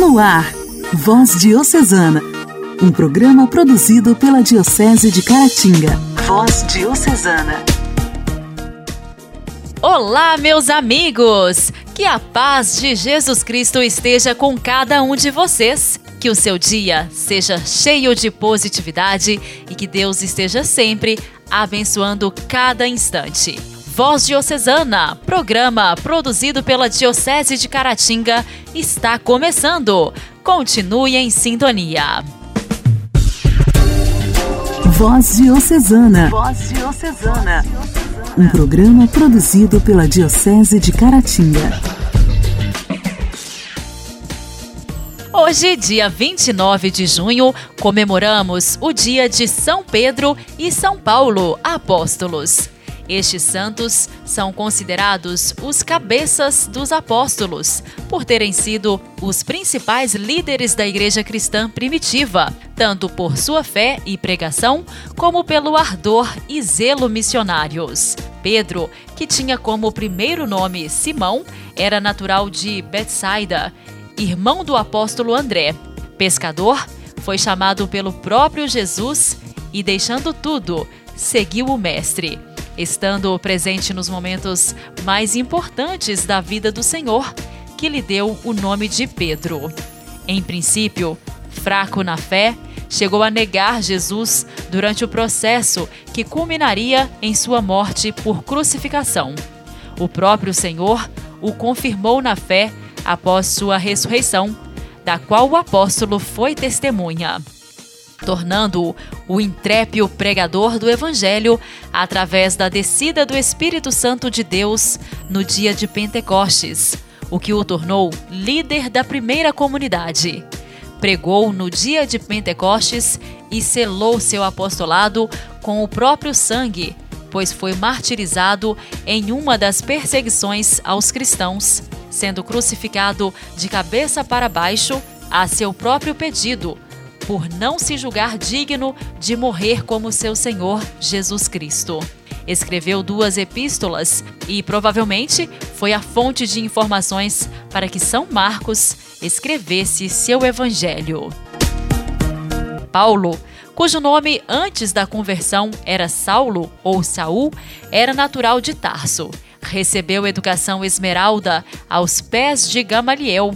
No ar, Voz Diocesana, um programa produzido pela Diocese de Caratinga. Voz Diocesana. Olá, meus amigos! Que a paz de Jesus Cristo esteja com cada um de vocês. Que o seu dia seja cheio de positividade e que Deus esteja sempre abençoando cada instante. Voz Diocesana, programa produzido pela Diocese de Caratinga, está começando. Continue em sintonia. Voz Diocesana. Voz Diocesana. Um programa produzido pela Diocese de Caratinga. Hoje, dia 29 de junho, comemoramos o dia de São Pedro e São Paulo, apóstolos. Estes santos são considerados os cabeças dos apóstolos, por terem sido os principais líderes da igreja cristã primitiva, tanto por sua fé e pregação, como pelo ardor e zelo missionários. Pedro, que tinha como primeiro nome Simão, era natural de Betsaida, irmão do apóstolo André. Pescador, foi chamado pelo próprio Jesus e, deixando tudo, seguiu o Mestre estando presente nos momentos mais importantes da vida do Senhor, que lhe deu o nome de Pedro. Em princípio, fraco na fé, chegou a negar Jesus durante o processo que culminaria em sua morte por crucificação. O próprio Senhor o confirmou na fé após sua ressurreição, da qual o apóstolo foi testemunha tornando-o o intrépio pregador do Evangelho através da descida do Espírito Santo de Deus no dia de Pentecostes, o que o tornou líder da primeira comunidade. Pregou no dia de Pentecostes e selou seu apostolado com o próprio sangue, pois foi martirizado em uma das perseguições aos cristãos, sendo crucificado de cabeça para baixo a seu próprio pedido por não se julgar digno de morrer como seu Senhor Jesus Cristo. Escreveu duas epístolas e provavelmente foi a fonte de informações para que São Marcos escrevesse seu evangelho. Paulo, cujo nome antes da conversão era Saulo ou Saul, era natural de Tarso. Recebeu educação esmeralda aos pés de Gamaliel,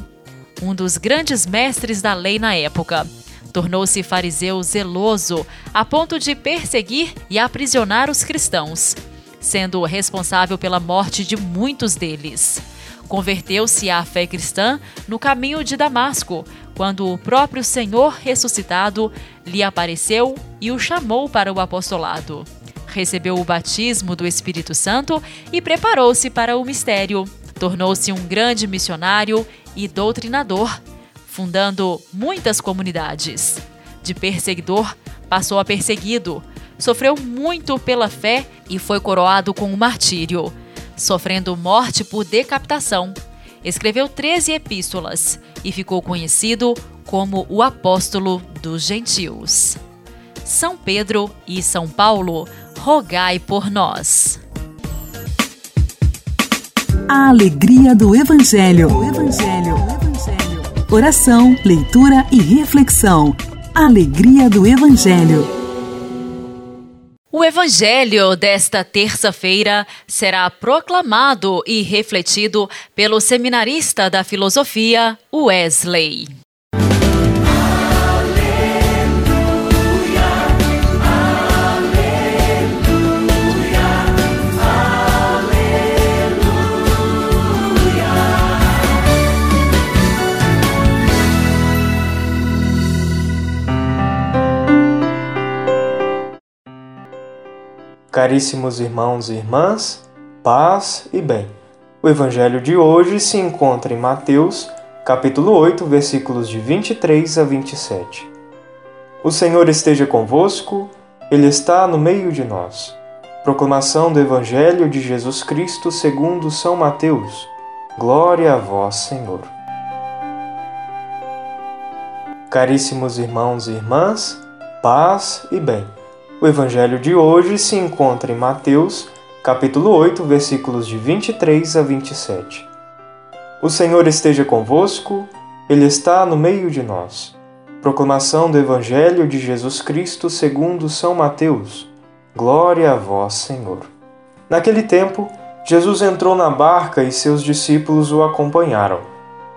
um dos grandes mestres da lei na época. Tornou-se fariseu zeloso, a ponto de perseguir e aprisionar os cristãos, sendo responsável pela morte de muitos deles. Converteu-se à fé cristã no caminho de Damasco, quando o próprio Senhor ressuscitado lhe apareceu e o chamou para o apostolado. Recebeu o batismo do Espírito Santo e preparou-se para o mistério. Tornou-se um grande missionário e doutrinador fundando muitas comunidades. De perseguidor, passou a perseguido, sofreu muito pela fé e foi coroado com o martírio, sofrendo morte por decapitação. Escreveu 13 epístolas e ficou conhecido como o apóstolo dos gentios. São Pedro e São Paulo, rogai por nós. A alegria do Evangelho. O Evangelho. Oração, leitura e reflexão. Alegria do Evangelho. O Evangelho desta terça-feira será proclamado e refletido pelo seminarista da filosofia Wesley. Caríssimos irmãos e irmãs, paz e bem. O evangelho de hoje se encontra em Mateus, capítulo 8, versículos de 23 a 27. O Senhor esteja convosco, ele está no meio de nós. Proclamação do evangelho de Jesus Cristo, segundo São Mateus. Glória a vós, Senhor. Caríssimos irmãos e irmãs, paz e bem. O evangelho de hoje se encontra em Mateus, capítulo 8, versículos de 23 a 27. O Senhor esteja convosco, Ele está no meio de nós. Proclamação do Evangelho de Jesus Cristo segundo São Mateus. Glória a vós, Senhor. Naquele tempo, Jesus entrou na barca e seus discípulos o acompanharam.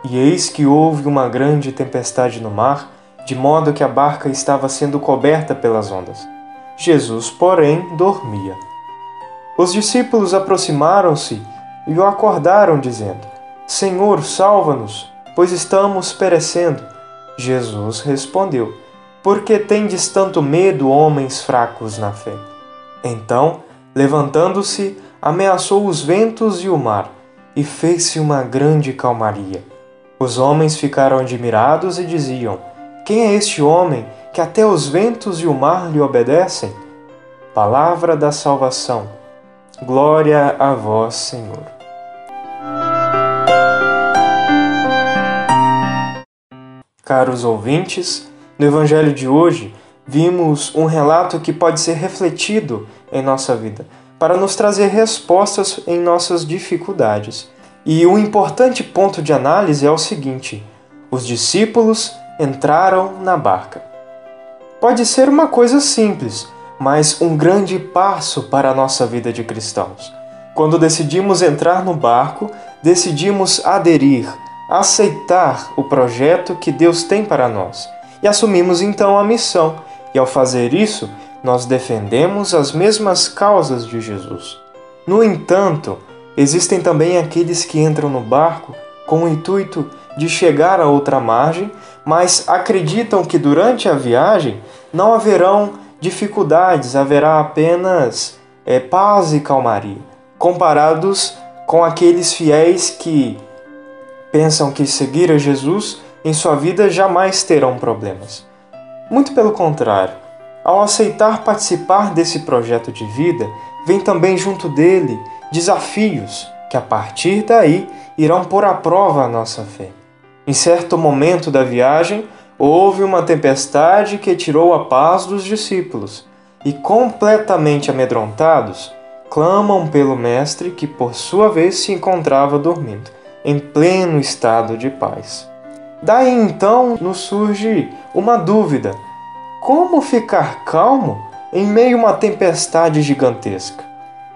E eis que houve uma grande tempestade no mar, de modo que a barca estava sendo coberta pelas ondas. Jesus, porém, dormia. Os discípulos aproximaram-se e o acordaram, dizendo: Senhor, salva-nos, pois estamos perecendo. Jesus respondeu: Por que tendes tanto medo, homens fracos na fé? Então, levantando-se, ameaçou os ventos e o mar, e fez-se uma grande calmaria. Os homens ficaram admirados e diziam: Quem é este homem que até os ventos e o mar lhe obedecem? Palavra da salvação. Glória a vós, Senhor. Caros ouvintes, no Evangelho de hoje vimos um relato que pode ser refletido em nossa vida para nos trazer respostas em nossas dificuldades. E um importante ponto de análise é o seguinte: os discípulos entraram na barca. Pode ser uma coisa simples, mas um grande passo para a nossa vida de cristãos. Quando decidimos entrar no barco, decidimos aderir, aceitar o projeto que Deus tem para nós e assumimos então a missão. E ao fazer isso, nós defendemos as mesmas causas de Jesus. No entanto, existem também aqueles que entram no barco com o intuito de chegar a outra margem, mas acreditam que durante a viagem não haverão dificuldades, haverá apenas é, paz e calmaria, comparados com aqueles fiéis que pensam que seguir a Jesus em sua vida jamais terão problemas. Muito pelo contrário, ao aceitar participar desse projeto de vida, vem também junto dele desafios que a partir daí irão pôr à prova a nossa fé. Em certo momento da viagem, houve uma tempestade que tirou a paz dos discípulos, e completamente amedrontados, clamam pelo Mestre que por sua vez se encontrava dormindo, em pleno estado de paz. Daí então nos surge uma dúvida como ficar calmo em meio a uma tempestade gigantesca?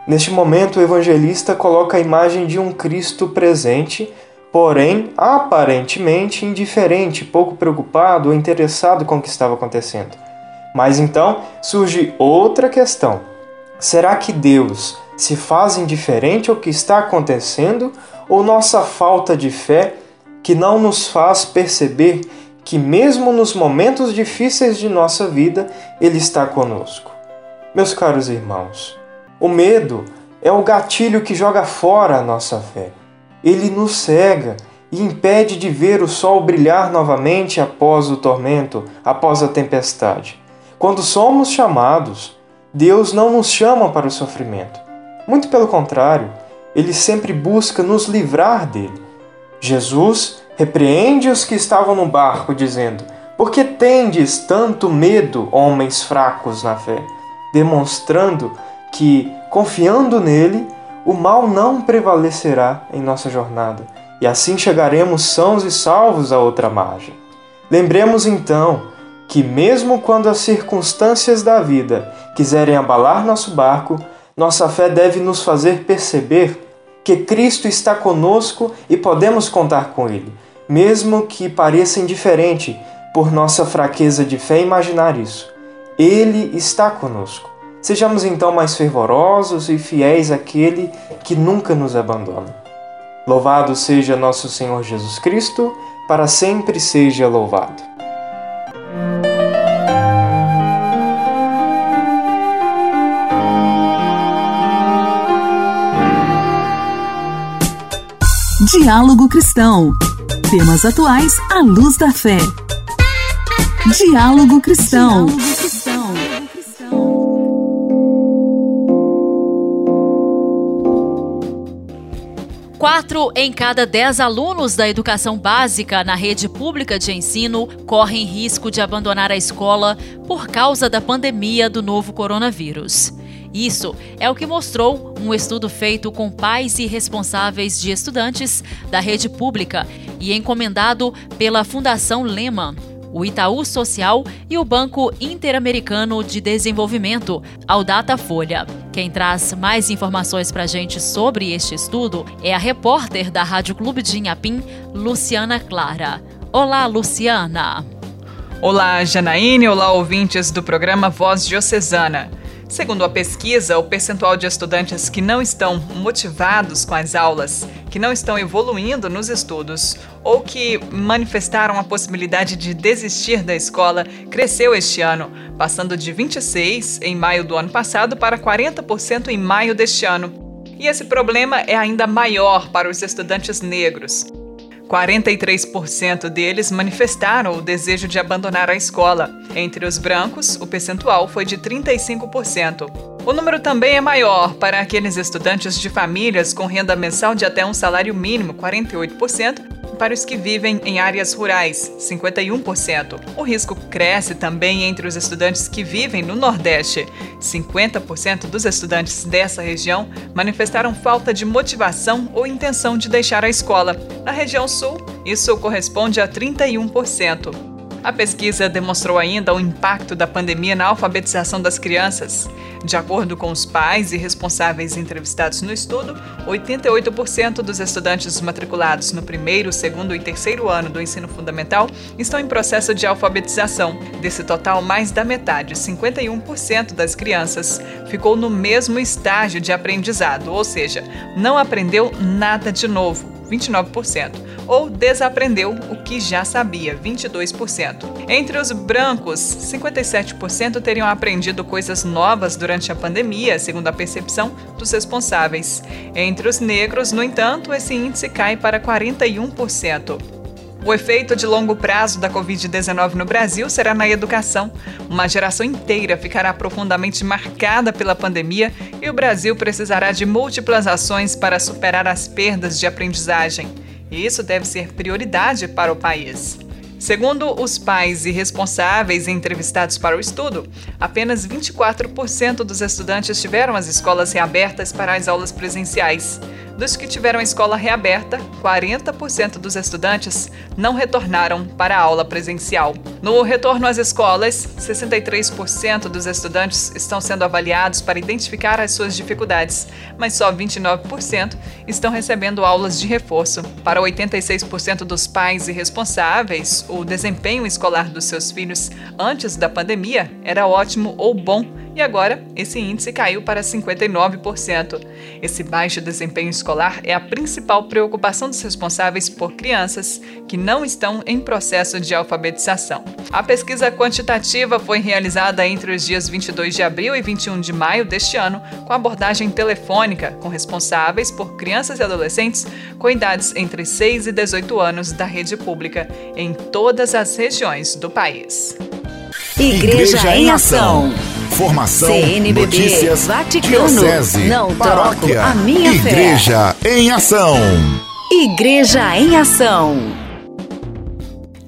Neste momento, o evangelista coloca a imagem de um Cristo presente, porém aparentemente indiferente, pouco preocupado ou interessado com o que estava acontecendo. Mas então surge outra questão: será que Deus se faz indiferente ao que está acontecendo ou nossa falta de fé que não nos faz perceber que, mesmo nos momentos difíceis de nossa vida, Ele está conosco. Meus caros irmãos, o medo é o gatilho que joga fora a nossa fé. Ele nos cega e impede de ver o sol brilhar novamente após o tormento, após a tempestade. Quando somos chamados, Deus não nos chama para o sofrimento. Muito pelo contrário, ele sempre busca nos livrar dele. Jesus repreende os que estavam no barco, dizendo: Por que tendes tanto medo, homens fracos na fé? Demonstrando que, confiando nele, o mal não prevalecerá em nossa jornada, e assim chegaremos sãos e salvos à outra margem. Lembremos então que, mesmo quando as circunstâncias da vida quiserem abalar nosso barco, nossa fé deve nos fazer perceber que Cristo está conosco e podemos contar com Ele, mesmo que pareça indiferente por nossa fraqueza de fé imaginar isso. Ele está conosco. Sejamos então mais fervorosos e fiéis àquele que nunca nos abandona. Louvado seja nosso Senhor Jesus Cristo, para sempre seja louvado. Diálogo Cristão. Temas atuais à luz da fé. Diálogo Cristão. Quatro em cada dez alunos da educação básica na rede pública de ensino correm risco de abandonar a escola por causa da pandemia do novo coronavírus. Isso é o que mostrou um estudo feito com pais e responsáveis de estudantes da rede pública e encomendado pela Fundação Lehman, o Itaú Social e o Banco Interamericano de Desenvolvimento, ao Datafolha. Quem traz mais informações para a gente sobre este estudo é a repórter da Rádio Clube de Inhapim, Luciana Clara. Olá, Luciana! Olá, Janaíne, olá, ouvintes do programa Voz Diocesana. Segundo a pesquisa, o percentual de estudantes que não estão motivados com as aulas, que não estão evoluindo nos estudos ou que manifestaram a possibilidade de desistir da escola cresceu este ano, passando de 26 em maio do ano passado para 40% em maio deste ano. E esse problema é ainda maior para os estudantes negros. 43% deles manifestaram o desejo de abandonar a escola. Entre os brancos, o percentual foi de 35%. O número também é maior para aqueles estudantes de famílias com renda mensal de até um salário mínimo, 48%, para os que vivem em áreas rurais, 51%. O risco cresce também entre os estudantes que vivem no Nordeste. 50% dos estudantes dessa região manifestaram falta de motivação ou intenção de deixar a escola. Na região Sul, isso corresponde a 31%. A pesquisa demonstrou ainda o impacto da pandemia na alfabetização das crianças. De acordo com os pais e responsáveis entrevistados no estudo, 88% dos estudantes matriculados no primeiro, segundo e terceiro ano do ensino fundamental estão em processo de alfabetização. Desse total, mais da metade, 51% das crianças, ficou no mesmo estágio de aprendizado, ou seja, não aprendeu nada de novo 29%, ou desaprendeu o que já sabia, 22%. Entre os brancos, 57% teriam aprendido coisas novas durante a pandemia, segundo a percepção dos responsáveis. Entre os negros, no entanto, esse índice cai para 41%. O efeito de longo prazo da Covid-19 no Brasil será na educação. Uma geração inteira ficará profundamente marcada pela pandemia e o Brasil precisará de múltiplas ações para superar as perdas de aprendizagem. E isso deve ser prioridade para o país. Segundo os pais e responsáveis entrevistados para o estudo, apenas 24% dos estudantes tiveram as escolas reabertas para as aulas presenciais. Dos que tiveram a escola reaberta, 40% dos estudantes não retornaram para a aula presencial. No retorno às escolas, 63% dos estudantes estão sendo avaliados para identificar as suas dificuldades, mas só 29% estão recebendo aulas de reforço. Para 86% dos pais e responsáveis, o desempenho escolar dos seus filhos antes da pandemia era ótimo ou bom e agora esse índice caiu para 59%. Esse baixo desempenho escolar é a principal preocupação dos responsáveis por crianças que não estão em processo de alfabetização. A pesquisa quantitativa foi realizada entre os dias 22 de abril e 21 de maio deste ano, com abordagem telefônica com responsáveis por crianças e adolescentes com idades entre 6 e 18 anos da rede pública em todas as regiões do país. Igreja, Igreja em Ação. Formação, CNBB, notícias, Vaticano, diocese, não paróquia, a minha Igreja fé. em Ação. Igreja em Ação.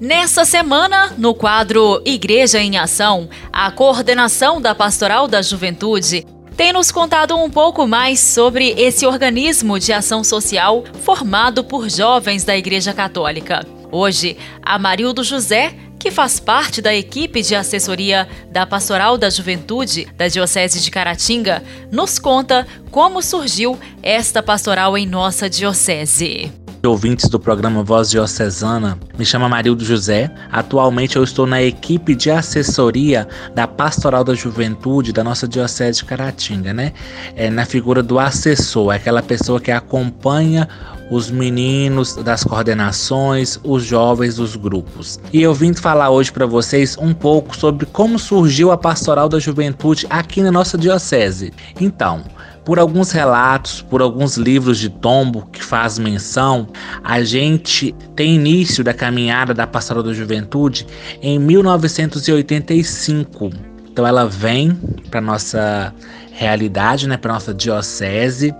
Nessa semana, no quadro Igreja em Ação, a coordenação da Pastoral da Juventude tem nos contado um pouco mais sobre esse organismo de ação social formado por jovens da Igreja Católica. Hoje, a Marildo José que faz parte da equipe de assessoria da Pastoral da Juventude da Diocese de Caratinga, nos conta como surgiu esta pastoral em nossa diocese ouvintes do programa Voz Diocesana. Me chamo Marildo José. Atualmente eu estou na equipe de assessoria da Pastoral da Juventude da nossa Diocese de Caratinga, né? É na figura do assessor, aquela pessoa que acompanha os meninos das coordenações, os jovens dos grupos. E eu vim falar hoje para vocês um pouco sobre como surgiu a Pastoral da Juventude aqui na nossa diocese. Então, por alguns relatos, por alguns livros de tombo que faz menção, a gente tem início da caminhada da Pastoral da Juventude em 1985. Então ela vem para nossa realidade, né, para nossa diocese,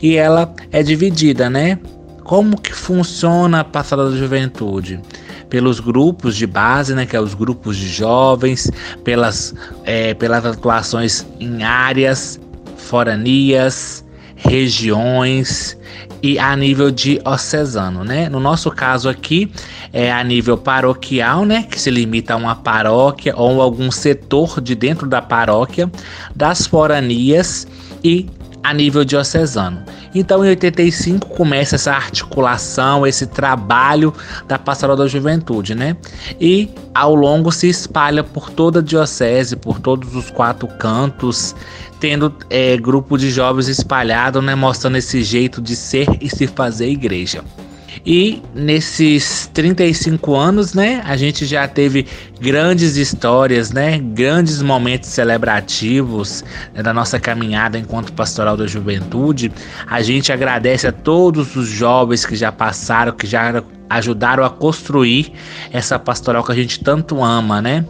e ela é dividida, né? Como que funciona a passada da juventude? Pelos grupos de base, né, que é os grupos de jovens, pelas, é, pelas atuações em áreas foranias, regiões e a nível diocesano, né? No nosso caso aqui é a nível paroquial, né, que se limita a uma paróquia ou algum setor de dentro da paróquia, das foranias e a nível diocesano. Então, em 85 começa essa articulação, esse trabalho da Pastoral da Juventude, né? E ao longo se espalha por toda a diocese, por todos os quatro cantos, tendo é, grupo de jovens espalhado, né? Mostrando esse jeito de ser e se fazer igreja. E nesses 35 anos, né, a gente já teve grandes histórias, né, grandes momentos celebrativos né, da nossa caminhada enquanto pastoral da juventude. A gente agradece a todos os jovens que já passaram, que já ajudaram a construir essa pastoral que a gente tanto ama, né?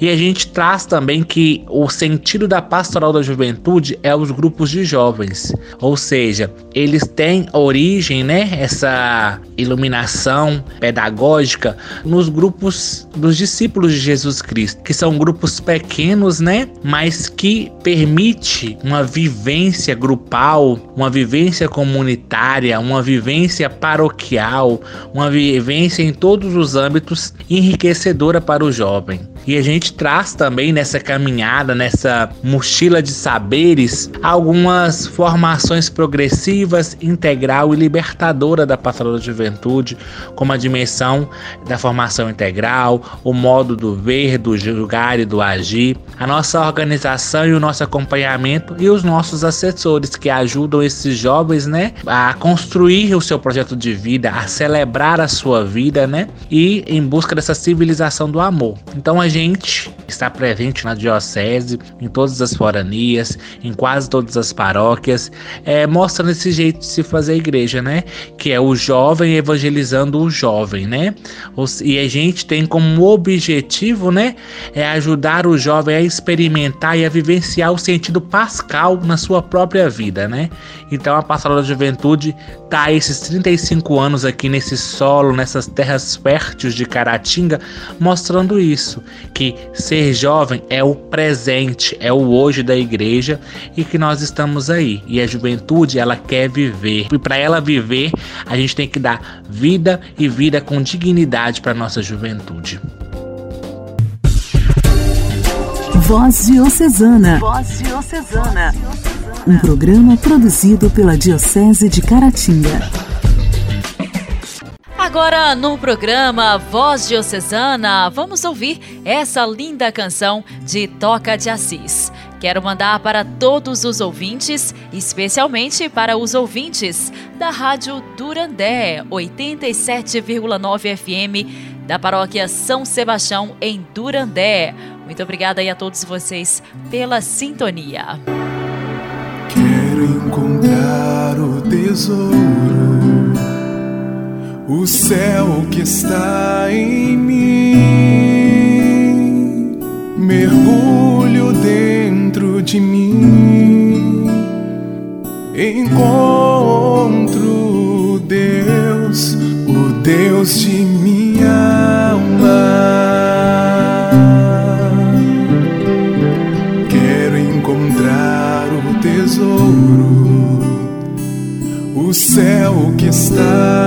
E a gente traz também que o sentido da pastoral da juventude é os grupos de jovens, ou seja, eles têm origem, né, essa iluminação pedagógica nos grupos dos discípulos de Jesus Cristo, que são grupos pequenos, né, mas que permite uma vivência grupal, uma vivência comunitária, uma vivência paroquial, uma vivência em todos os âmbitos enriquecedora para o jovem. E a gente traz também nessa caminhada, nessa mochila de saberes, algumas formações progressivas, integral e libertadora da pastoral da juventude, como a dimensão da formação integral, o modo do ver, do julgar e do agir, a nossa organização e o nosso acompanhamento e os nossos assessores que ajudam esses jovens, né, a construir o seu projeto de vida, a celebrar a sua vida, né, e em busca dessa civilização do amor. Então a gente está presente na diocese, em todas as foranias, em quase todas as paróquias, é, mostrando esse jeito de se fazer igreja, né? Que é o jovem evangelizando o jovem, né? E a gente tem como objetivo, né? É ajudar o jovem a experimentar e a vivenciar o sentido pascal na sua própria vida, né? Então a Pastoral da Juventude tá esses 35 anos aqui nesse solo, nessas terras férteis de Caratinga, mostrando isso, que ser jovem é o presente, é o hoje da igreja e que nós estamos aí. E a juventude, ela quer viver. E para ela viver, a gente tem que dar vida e vida com dignidade para nossa juventude. Voz Diocesana. Voz Diocesana. Um programa produzido pela Diocese de Caratinga. Agora, no programa Voz Diocesana, vamos ouvir essa linda canção de Toca de Assis. Quero mandar para todos os ouvintes, especialmente para os ouvintes da Rádio Durandé 87,9 FM da Paróquia São Sebastião em Durandé. Muito obrigada aí a todos vocês pela sintonia. Quero encontrar o tesouro o céu que está em mim. Mergulho dentro de mim, encontro Deus, o Deus de está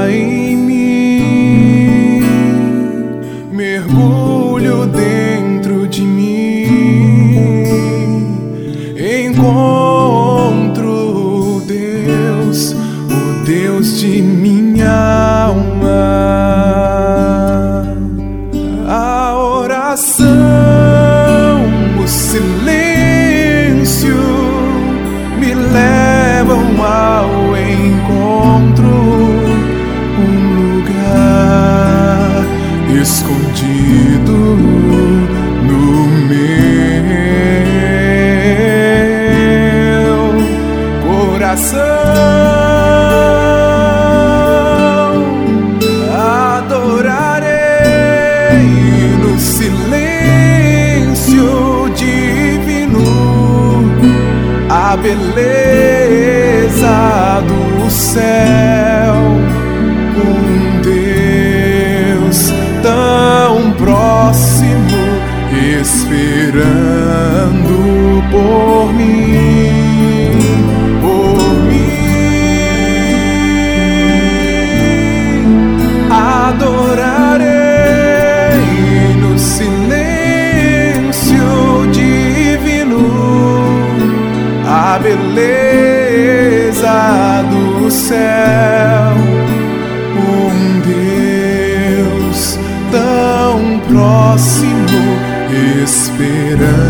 esperando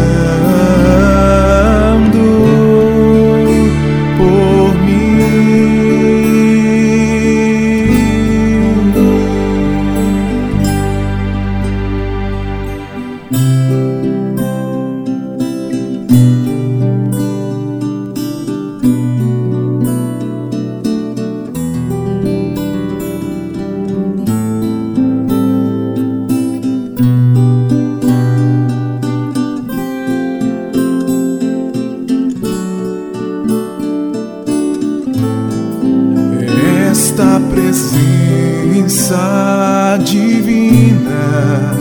presença divina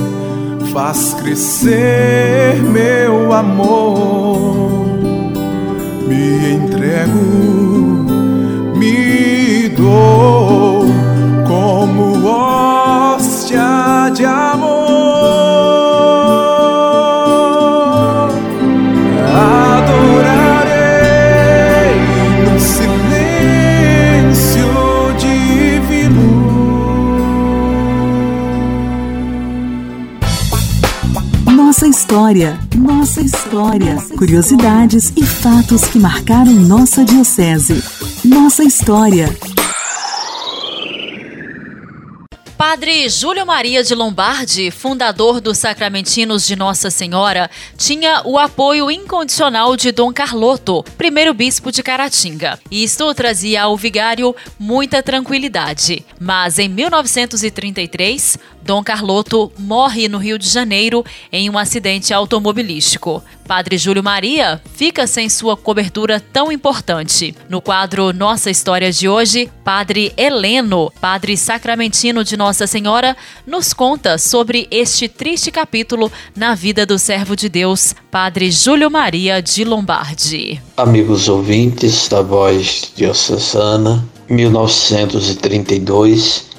faz crescer meu amor. Me entrego, me dou como hóstia história, nossa história. Curiosidades e fatos que marcaram nossa diocese. Nossa história. Padre Júlio Maria de Lombardi, fundador dos Sacramentinos de Nossa Senhora, tinha o apoio incondicional de Dom Carloto, primeiro bispo de Caratinga. Isto trazia ao vigário muita tranquilidade. Mas em 1933, Dom Carloto morre no Rio de Janeiro em um acidente automobilístico. Padre Júlio Maria fica sem sua cobertura tão importante. No quadro Nossa História de hoje, Padre Heleno, Padre Sacramentino de Nossa Senhora, nos conta sobre este triste capítulo na vida do servo de Deus, Padre Júlio Maria de Lombardi. Amigos ouvintes da Voz Diocesana, 1932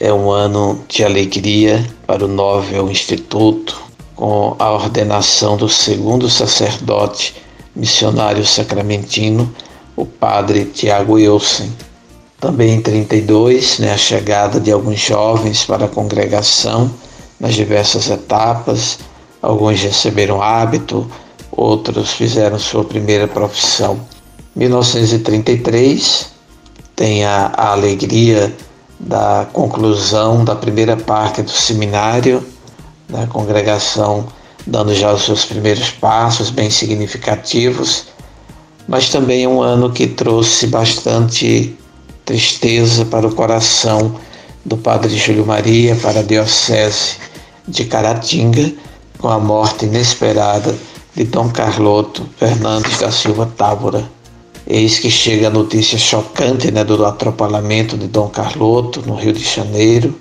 é um ano de alegria para o Novel Instituto, com a ordenação do segundo sacerdote missionário sacramentino, o padre Tiago Wilson. Também em 32, né, a chegada de alguns jovens para a congregação nas diversas etapas, alguns receberam hábito, outros fizeram sua primeira profissão. 1933 tem a, a alegria da conclusão da primeira parte do seminário, da congregação dando já os seus primeiros passos bem significativos, mas também é um ano que trouxe bastante tristeza para o coração do Padre Júlio Maria, para a Diocese de Caratinga, com a morte inesperada de Dom Carloto Fernandes da Silva Távora. Eis que chega a notícia chocante né, do atropelamento de Dom Carloto no Rio de Janeiro,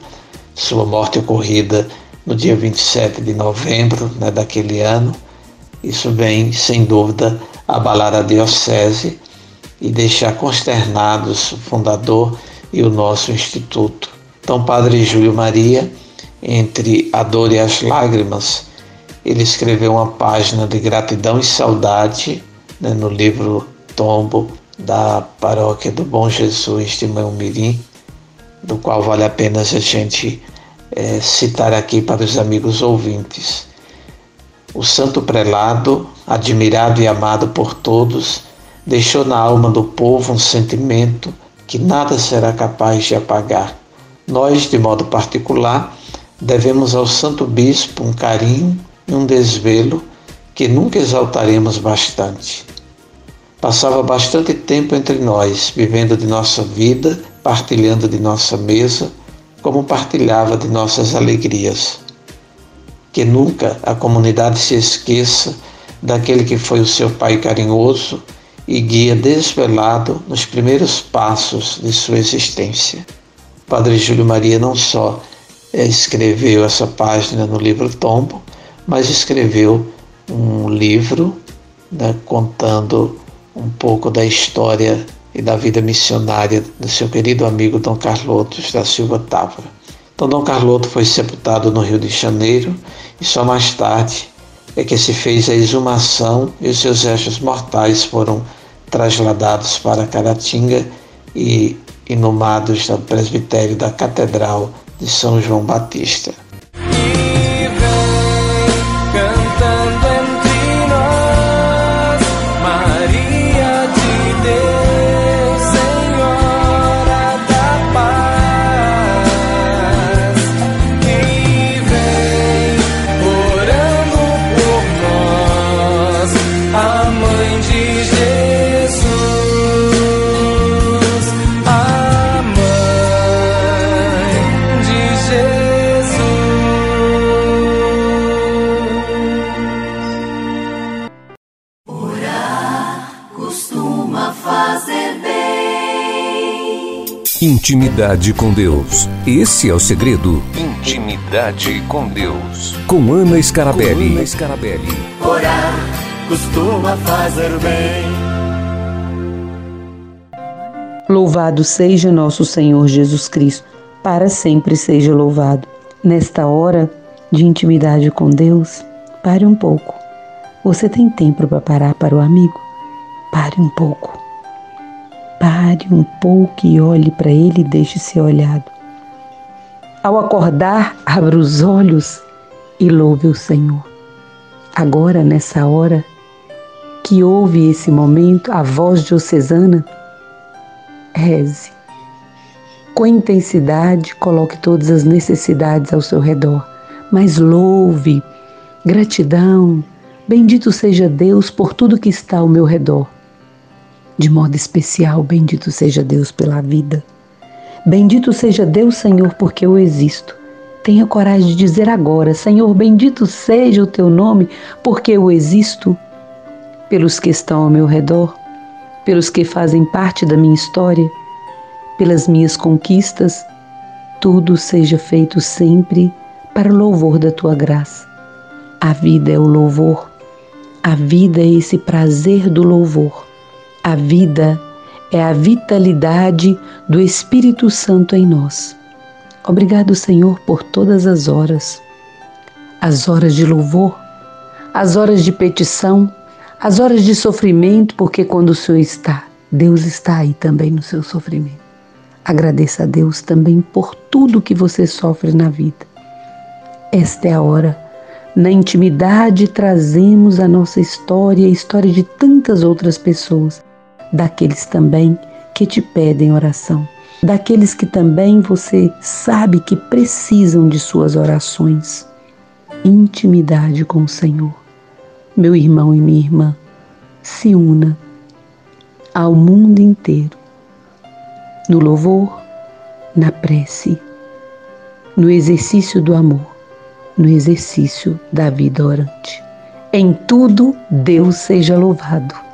sua morte ocorrida no dia 27 de novembro né, daquele ano. Isso vem, sem dúvida, abalar a Diocese e deixar consternados o fundador e o nosso instituto. Então, Padre Júlio Maria, entre a dor e as lágrimas, ele escreveu uma página de gratidão e saudade né, no livro Tombo da Paróquia do Bom Jesus de Mirim, do qual vale a pena a gente é, citar aqui para os amigos ouvintes. O santo prelado, admirado e amado por todos, deixou na alma do povo um sentimento que nada será capaz de apagar. Nós, de modo particular, devemos ao Santo Bispo um carinho e um desvelo que nunca exaltaremos bastante. Passava bastante tempo entre nós, vivendo de nossa vida, partilhando de nossa mesa, como partilhava de nossas alegrias. Que nunca a comunidade se esqueça daquele que foi o seu pai carinhoso e guia desvelado nos primeiros passos de sua existência. Padre Júlio Maria não só escreveu essa página no livro Tombo, mas escreveu um livro né, contando um pouco da história e da vida missionária do seu querido amigo Dom Carloto da Silva Távora. Então, Dom Carloto foi sepultado no Rio de Janeiro e só mais tarde é que se fez a exumação e os seus restos mortais foram trasladados para Caratinga e inumados no presbitério da Catedral de São João Batista. Intimidade com Deus. Esse é o segredo. Intimidade com Deus. Com Ana Scarabelli. Com Ana Scarabelli. Orar costuma fazer bem. Louvado seja nosso Senhor Jesus Cristo. Para sempre seja louvado. Nesta hora de intimidade com Deus, pare um pouco. Você tem tempo para parar para o amigo? Pare um pouco. Pare um pouco e olhe para ele e deixe ser olhado. Ao acordar, abra os olhos e louve o Senhor. Agora, nessa hora que houve esse momento, a voz diocesana, reze. Com intensidade, coloque todas as necessidades ao seu redor, mas louve, gratidão, bendito seja Deus por tudo que está ao meu redor. De modo especial, bendito seja Deus pela vida. Bendito seja Deus, Senhor, porque eu existo. Tenha coragem de dizer agora: Senhor, bendito seja o teu nome, porque eu existo. Pelos que estão ao meu redor, pelos que fazem parte da minha história, pelas minhas conquistas, tudo seja feito sempre para o louvor da tua graça. A vida é o louvor, a vida é esse prazer do louvor. A vida é a vitalidade do Espírito Santo em nós. Obrigado, Senhor, por todas as horas, as horas de louvor, as horas de petição, as horas de sofrimento, porque quando o Senhor está, Deus está aí também no seu sofrimento. Agradeça a Deus também por tudo que você sofre na vida. Esta é a hora. Na intimidade trazemos a nossa história e a história de tantas outras pessoas daqueles também que te pedem oração, daqueles que também você sabe que precisam de suas orações. Intimidade com o Senhor. Meu irmão e minha irmã, se una ao mundo inteiro, no louvor, na prece, no exercício do amor, no exercício da vida orante. Em tudo, Deus seja louvado.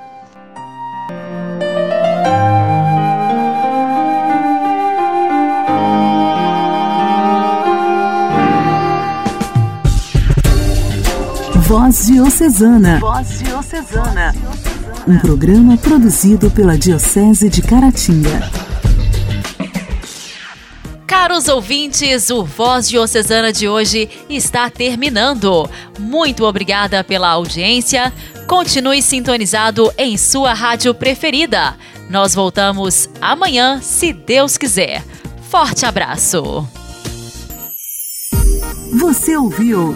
Voz Diocesana. Voz Diocesana. Um programa produzido pela Diocese de Caratinga. Caros ouvintes, o Voz Diocesana de hoje está terminando. Muito obrigada pela audiência. Continue sintonizado em sua rádio preferida. Nós voltamos amanhã, se Deus quiser. Forte abraço. Você ouviu